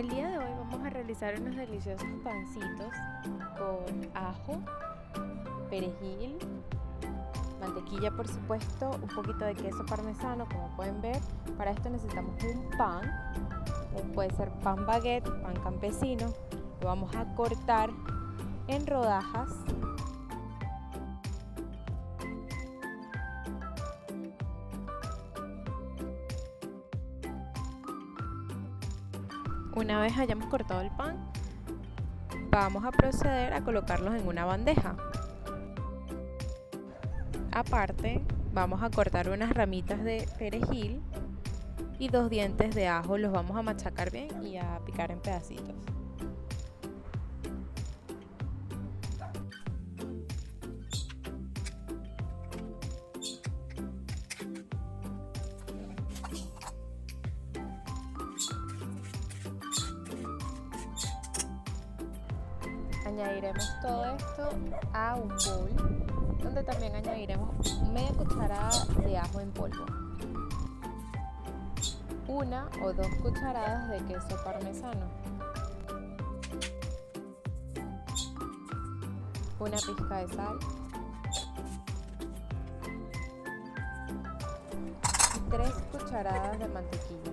El día de hoy vamos a realizar unos deliciosos pancitos con ajo, perejil, mantequilla por supuesto, un poquito de queso parmesano como pueden ver. Para esto necesitamos un pan, puede ser pan baguette, pan campesino. Lo vamos a cortar en rodajas Una vez hayamos cortado el pan, vamos a proceder a colocarlos en una bandeja. Aparte, vamos a cortar unas ramitas de perejil y dos dientes de ajo. Los vamos a machacar bien y a picar en pedacitos. Añadiremos todo esto a un bowl donde también añadiremos media cucharada de ajo en polvo, una o dos cucharadas de queso parmesano, una pizca de sal. Y tres cucharadas de mantequilla.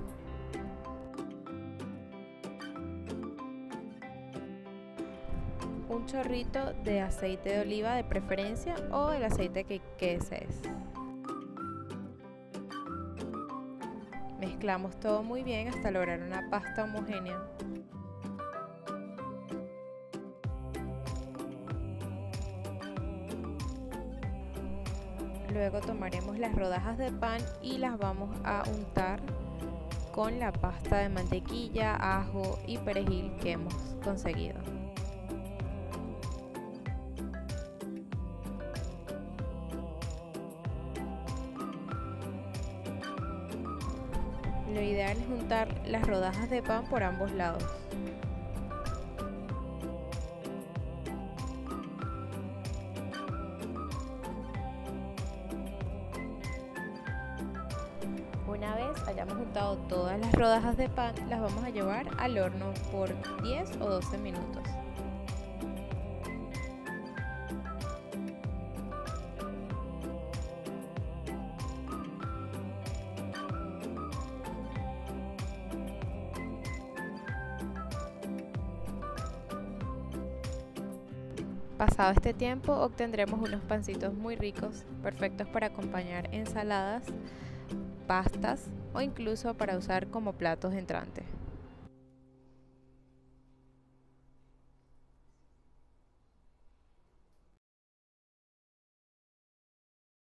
Un chorrito de aceite de oliva de preferencia o el aceite que, desees. Mezclamos todo muy bien hasta lograr una pasta homogénea. Luego tomaremos las rodajas de pan y las vamos a untar con la pasta de mantequilla, ajo y perejil que hemos conseguido. Lo ideal es juntar las rodajas de pan por ambos lados. Una vez hayamos juntado todas las rodajas de pan, las vamos a llevar al horno por 10 o 12 minutos. Pasado este tiempo obtendremos unos pancitos muy ricos, perfectos para acompañar ensaladas, pastas o incluso para usar como platos entrantes.